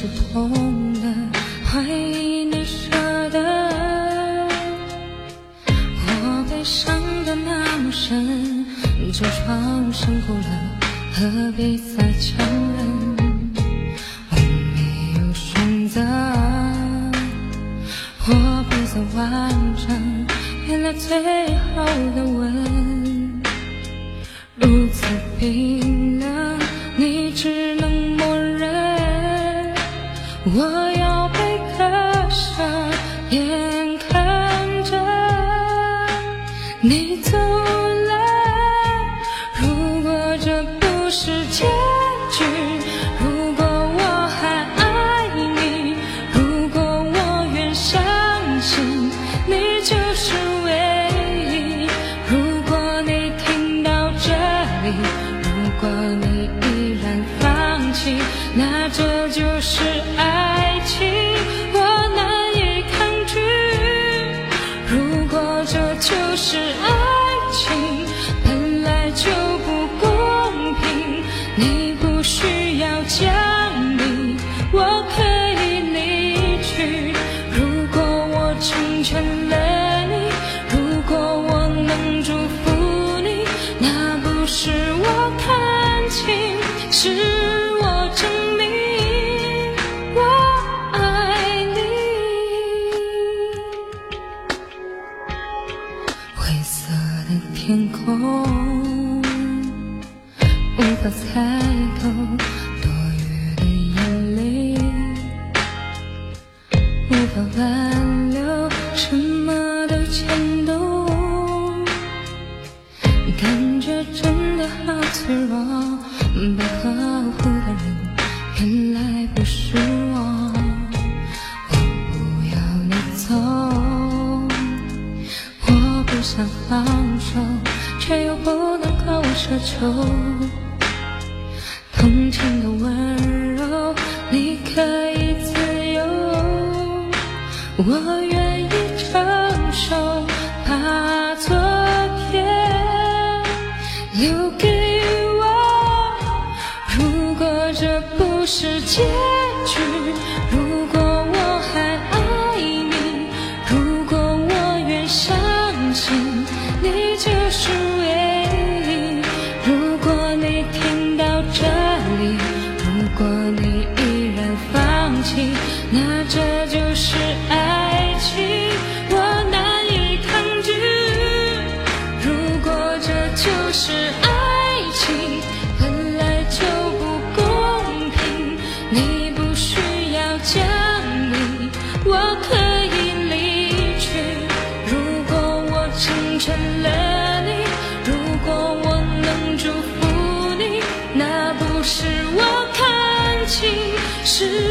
是痛的怀疑你舍得我被伤的那么深就创声哭了何必再强忍？我没有选择我不再完整原来最后的吻如此冰。你你不需要讲理，我可以离去。如果我成全了你，如果我能祝福你，那不是我看清，是我证明我爱你。灰色的天空，无法猜透多余的眼泪，无法挽留什么都牵动，感觉真的好脆弱，被呵护的人原来不是我，我不要你走。我不想放手，却又不能够奢求我愿意承受，把昨天留给我。如果这不是结局，如果我还爱你，如果我愿相信你就是唯一，如果你听到这里，如果你依然放弃，那这就是情是